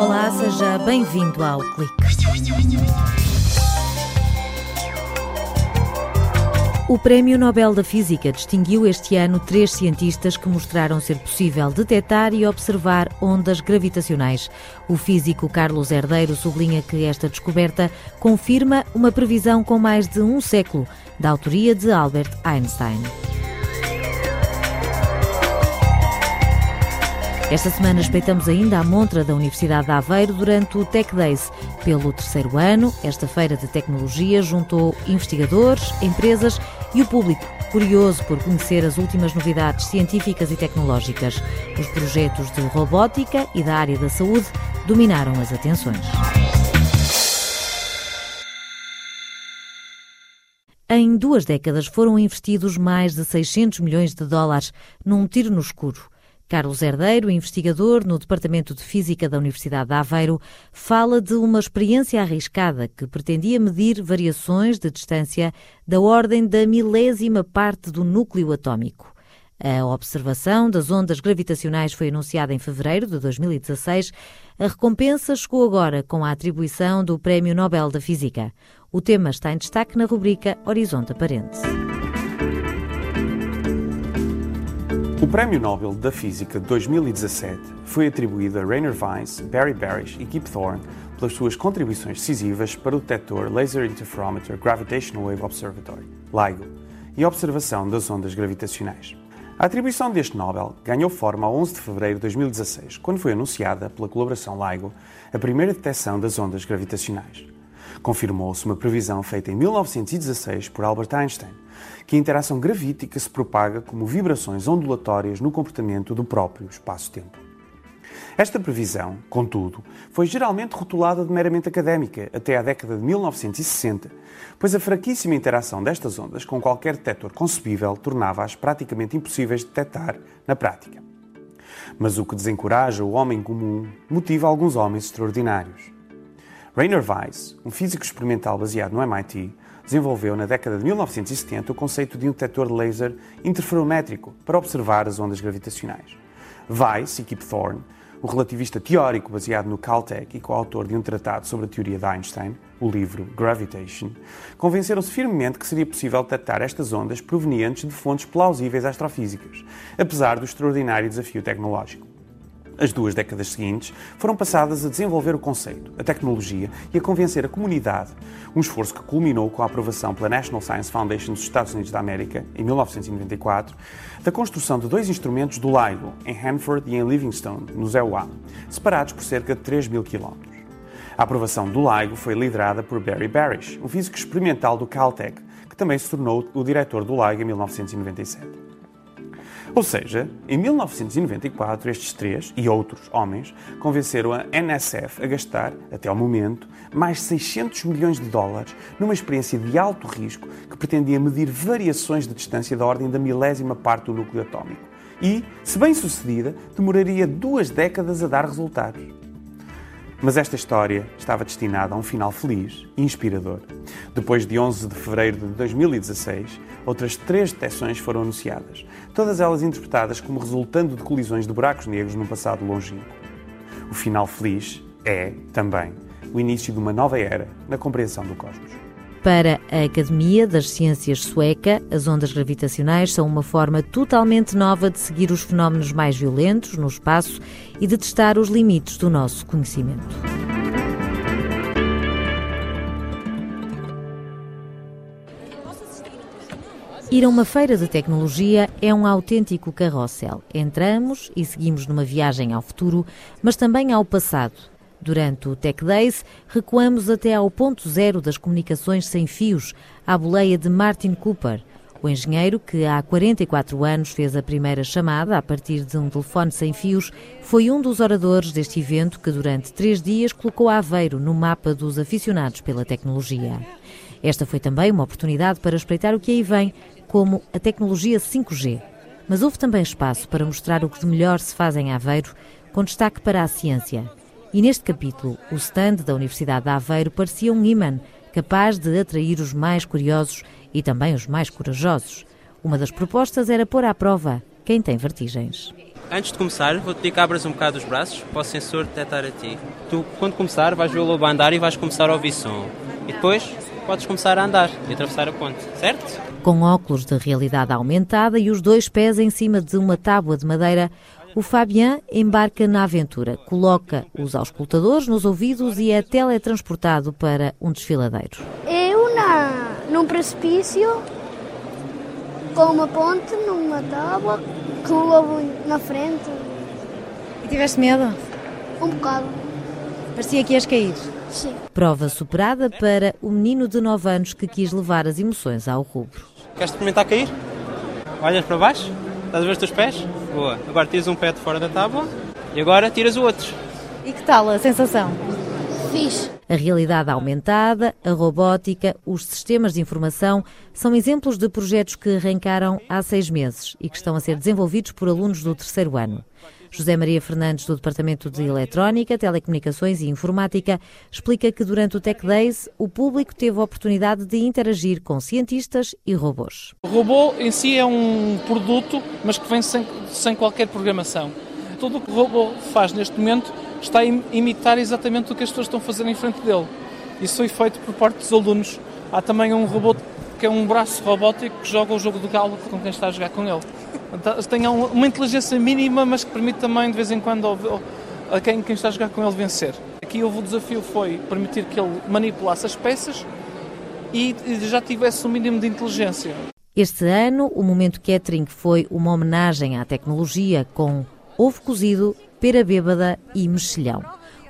Olá, seja bem-vindo ao Clique. O Prémio Nobel da Física distinguiu este ano três cientistas que mostraram ser possível detectar e observar ondas gravitacionais. O físico Carlos Herdeiro sublinha que esta descoberta confirma uma previsão com mais de um século, da autoria de Albert Einstein. Esta semana espreitamos ainda a montra da Universidade de Aveiro durante o Tech Days. Pelo terceiro ano, esta feira de tecnologia juntou investigadores, empresas e o público, curioso por conhecer as últimas novidades científicas e tecnológicas. Os projetos de robótica e da área da saúde dominaram as atenções. Em duas décadas foram investidos mais de 600 milhões de dólares num tiro no escuro. Carlos Herdeiro, investigador no Departamento de Física da Universidade de Aveiro, fala de uma experiência arriscada que pretendia medir variações de distância da ordem da milésima parte do núcleo atômico. A observação das ondas gravitacionais foi anunciada em fevereiro de 2016. A recompensa chegou agora com a atribuição do Prémio Nobel da Física. O tema está em destaque na rubrica Horizonte Aparente. O Prémio Nobel da Física de 2017 foi atribuído a Rainer Weiss, Barry Barish e Kip Thorne pelas suas contribuições decisivas para o detector Laser Interferometer Gravitational Wave Observatory, LIGO, e a observação das ondas gravitacionais. A atribuição deste Nobel ganhou forma a 11 de fevereiro de 2016, quando foi anunciada pela colaboração LIGO a primeira detecção das ondas gravitacionais. Confirmou-se uma previsão feita em 1916 por Albert Einstein, que a interação gravítica se propaga como vibrações ondulatórias no comportamento do próprio espaço-tempo. Esta previsão, contudo, foi geralmente rotulada de meramente académica até à década de 1960, pois a fraquíssima interação destas ondas com qualquer detector concebível tornava-as praticamente impossíveis de detectar na prática. Mas o que desencoraja o homem comum motiva alguns homens extraordinários. Rainer Weiss, um físico experimental baseado no MIT, desenvolveu na década de 1970 o conceito de um detector laser interferométrico para observar as ondas gravitacionais. Weiss e Kip Thorne, o relativista teórico baseado no Caltech e coautor de um tratado sobre a teoria de Einstein, o livro Gravitation, convenceram-se firmemente que seria possível detectar estas ondas provenientes de fontes plausíveis astrofísicas, apesar do extraordinário desafio tecnológico. As duas décadas seguintes foram passadas a desenvolver o conceito, a tecnologia e a convencer a comunidade, um esforço que culminou com a aprovação pela National Science Foundation dos Estados Unidos da América, em 1994, da construção de dois instrumentos do LIGO, em Hanford e em Livingstone, no ZEUA, separados por cerca de 3 mil quilómetros. A aprovação do LIGO foi liderada por Barry Barish, um físico experimental do Caltech, que também se tornou o diretor do LIGO em 1997. Ou seja, em 1994, estes três e outros homens convenceram a NSF a gastar, até ao momento, mais 600 milhões de dólares numa experiência de alto risco que pretendia medir variações de distância da ordem da milésima parte do núcleo atômico. E, se bem sucedida, demoraria duas décadas a dar resultados. Mas esta história estava destinada a um final feliz e inspirador. Depois de 11 de fevereiro de 2016, outras três detecções foram anunciadas, todas elas interpretadas como resultando de colisões de buracos negros num passado longínquo. O final feliz é, também, o início de uma nova era na compreensão do cosmos. Para a Academia das Ciências Sueca, as ondas gravitacionais são uma forma totalmente nova de seguir os fenómenos mais violentos no espaço e de testar os limites do nosso conhecimento. Ir a uma feira de tecnologia é um autêntico carrossel. Entramos e seguimos numa viagem ao futuro, mas também ao passado. Durante o Tech Days, recuamos até ao ponto zero das comunicações sem fios, à boleia de Martin Cooper, o engenheiro que há 44 anos fez a primeira chamada a partir de um telefone sem fios, foi um dos oradores deste evento que durante três dias colocou Aveiro no mapa dos aficionados pela tecnologia. Esta foi também uma oportunidade para espreitar o que aí vem, como a tecnologia 5G. Mas houve também espaço para mostrar o que de melhor se faz em Aveiro, com destaque para a ciência. E neste capítulo, o stand da Universidade de Aveiro parecia um imã capaz de atrair os mais curiosos e também os mais corajosos. Uma das propostas era pôr à prova quem tem vertigens. Antes de começar, vou-te pedir que abras um bocado os braços para o sensor detectar a ti. Tu, quando começar, vais ver o lobo andar e vais começar a ouvir som. E depois podes começar a andar e atravessar a ponte, certo? Com óculos de realidade aumentada e os dois pés em cima de uma tábua de madeira, o Fabien embarca na aventura, coloca os auscultadores nos ouvidos e é teletransportado para um desfiladeiro. Eu na, num precipício, com uma ponte, numa tábua, com o lobo na frente. E tiveste medo? Um bocado. Parecia que ias cair. Sim. Prova superada para o menino de 9 anos que quis levar as emoções ao rubro. Queres experimentar cair? Olhas para baixo? Estás a ver os teus pés? Boa. Agora tiras um pé de fora da tábua e agora tiras o outro. E que tal a sensação? Fiz. A realidade aumentada, a robótica, os sistemas de informação são exemplos de projetos que arrancaram há seis meses e que estão a ser desenvolvidos por alunos do terceiro ano. José Maria Fernandes, do Departamento de Eletrónica, Telecomunicações e Informática, explica que durante o Tech Days o público teve a oportunidade de interagir com cientistas e robôs. O robô em si é um produto, mas que vem sem, sem qualquer programação. Tudo o que o robô faz neste momento está a imitar exatamente o que as pessoas estão a fazer em frente dele. Isso foi feito por parte dos alunos. Há também um robô que é um braço robótico que joga o jogo do galo com quem está a jogar com ele. Então, tem uma inteligência mínima, mas que permite também, de vez em quando, a quem, quem está a jogar com ele vencer. Aqui o desafio foi permitir que ele manipulasse as peças e já tivesse um mínimo de inteligência. Este ano, o Momento Catering foi uma homenagem à tecnologia com ovo cozido, pera bêbada e mexilhão.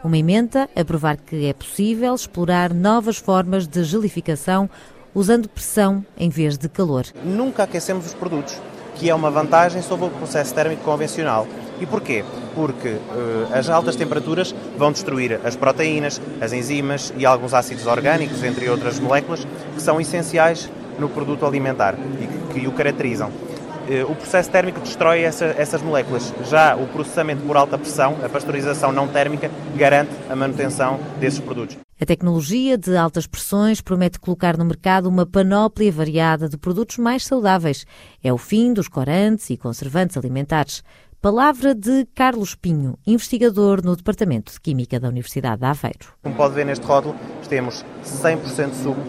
Uma emenda a provar que é possível explorar novas formas de gelificação usando pressão em vez de calor. Nunca aquecemos os produtos, que é uma vantagem sobre o processo térmico convencional. E porquê? Porque uh, as altas temperaturas vão destruir as proteínas, as enzimas e alguns ácidos orgânicos, entre outras moléculas, que são essenciais no produto alimentar e que, que o caracterizam. Uh, o processo térmico destrói essa, essas moléculas. Já o processamento por alta pressão, a pasteurização não térmica, garante a manutenção desses produtos. A tecnologia de altas pressões promete colocar no mercado uma panóplia variada de produtos mais saudáveis. É o fim dos corantes e conservantes alimentares. Palavra de Carlos Pinho, investigador no Departamento de Química da Universidade de Aveiro. Como pode ver neste rótulo, temos 100% suco,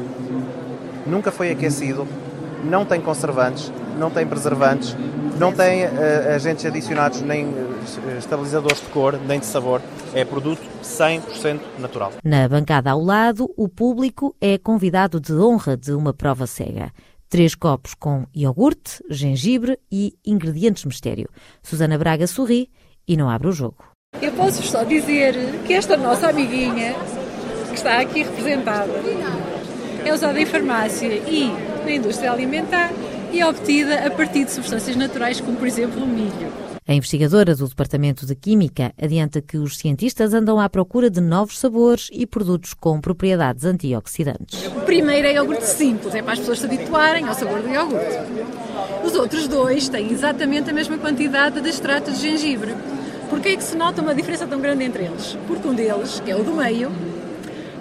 nunca foi aquecido, não tem conservantes, não tem preservantes, não tem uh, agentes adicionados, nem uh, estabilizadores de cor, nem de sabor. É produto 100% natural. Na bancada ao lado, o público é convidado de honra de uma prova cega. Três copos com iogurte, gengibre e ingredientes mistério. Susana Braga sorri e não abre o jogo. Eu posso só dizer que esta nossa amiguinha, que está aqui representada, é usada em farmácia e na indústria alimentar e é obtida a partir de substâncias naturais, como por exemplo o milho. A investigadora do Departamento de Química adianta que os cientistas andam à procura de novos sabores e produtos com propriedades antioxidantes. O primeiro é iogurte simples, é para as pessoas se habituarem ao sabor do iogurte. Os outros dois têm exatamente a mesma quantidade de extrato de gengibre. Por que é que se nota uma diferença tão grande entre eles? Porque um deles, que é o do meio,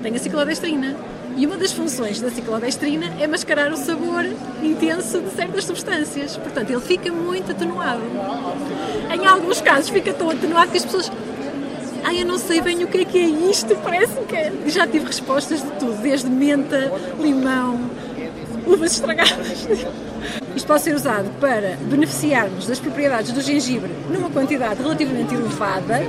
tem a ciclodestrina e uma das funções da ciclodestrina é mascarar o sabor intenso de certas substâncias. Portanto, ele fica muito atenuado. Em alguns casos fica tão atenuado que as pessoas Ai, eu não sei bem o que é que é isto, parece que é. Já tive respostas de tudo, desde menta, limão, uvas estragadas. Isto pode ser usado para beneficiarmos das propriedades do gengibre numa quantidade relativamente elevada,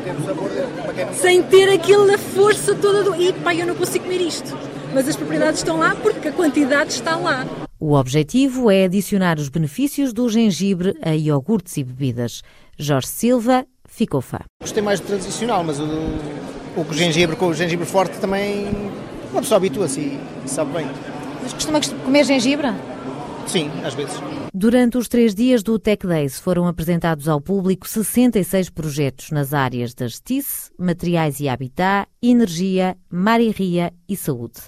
sem ter aquela força toda do. E pá, eu não consigo comer isto mas as propriedades estão lá porque a quantidade está lá. O objetivo é adicionar os benefícios do gengibre a iogurtes e bebidas. Jorge Silva ficou fã. Gostei mais do tradicional, mas o, o gengibre com o gengibre forte também uma pessoa habitua-se e sabe bem. Mas costuma comer gengibre? Sim, às vezes. Durante os três dias do Tech Days foram apresentados ao público 66 projetos nas áreas das TIS, materiais e habitat, energia, mar e ria e saúde.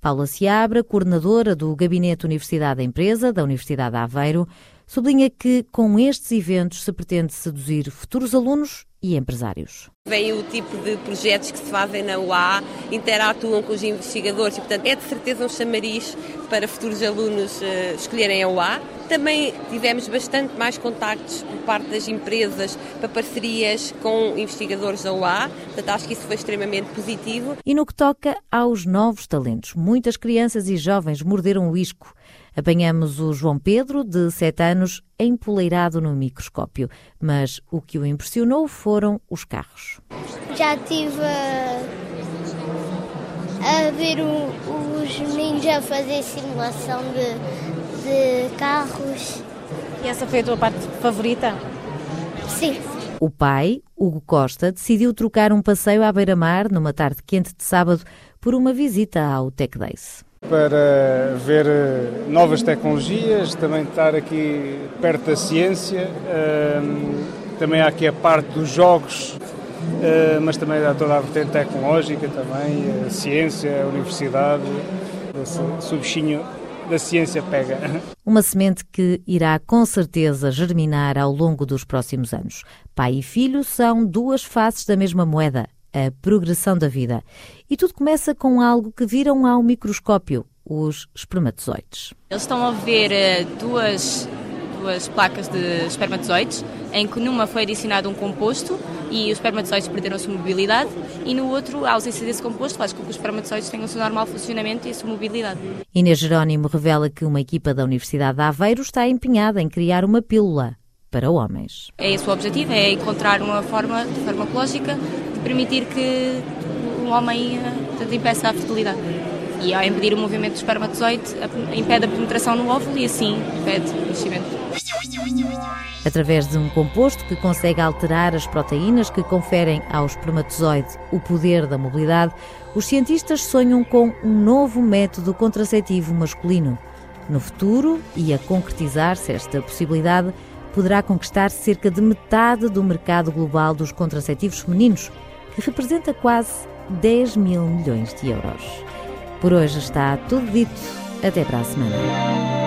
Paula Seabra, coordenadora do Gabinete Universidade da Empresa da Universidade de Aveiro, sublinha que com estes eventos se pretende seduzir futuros alunos e empresários. Vem o tipo de projetos que se fazem na UA, interatuam com os investigadores e, portanto, é de certeza um chamariz para futuros alunos uh, escolherem a UA. Também tivemos bastante mais contactos por parte das empresas para parcerias com investigadores da UA, portanto, acho que isso foi extremamente positivo. E no que toca aos novos talentos, muitas crianças e jovens morderam o isco Apanhamos o João Pedro, de 7 anos, empoleirado no microscópio, mas o que o impressionou foram os carros. Já estive a, a ver o, os meninos a fazer simulação de, de carros. E essa foi a tua parte favorita? Sim. O pai, Hugo Costa, decidiu trocar um passeio à beira-mar numa tarde quente de sábado por uma visita ao Tech Days para ver eh, novas tecnologias, também estar aqui perto da ciência. Também há aqui a parte dos jogos, eh, mas também há toda a vertente tecnológica também, a ciência, a universidade, esse subchinho da ciência pega. Uma semente que irá com certeza germinar ao longo dos próximos anos. Pai e filho são duas faces da mesma moeda a progressão da vida. E tudo começa com algo que viram ao microscópio, os espermatozoides. Eles estão a ver eh, duas, duas placas de espermatozoides, em que numa foi adicionado um composto e os espermatozoides perderam a sua mobilidade, e no outro, a ausência desse composto faz com que os espermatozoides tenham o seu normal funcionamento e a sua mobilidade. Inês Jerónimo revela que uma equipa da Universidade de Aveiro está empenhada em criar uma pílula para homens. É esse o objetivo, é encontrar uma forma farmacológica permitir que o homem eh, portanto, impeça a fertilidade. E ao impedir o movimento do espermatozoide, impede a penetração no óvulo e assim impede o nascimento. Através de um composto que consegue alterar as proteínas que conferem ao espermatozoide o poder da mobilidade, os cientistas sonham com um novo método contraceptivo masculino. No futuro, e a concretizar-se esta possibilidade, poderá conquistar cerca de metade do mercado global dos contraceptivos femininos, que representa quase 10 mil milhões de euros. Por hoje está tudo dito. Até para a semana.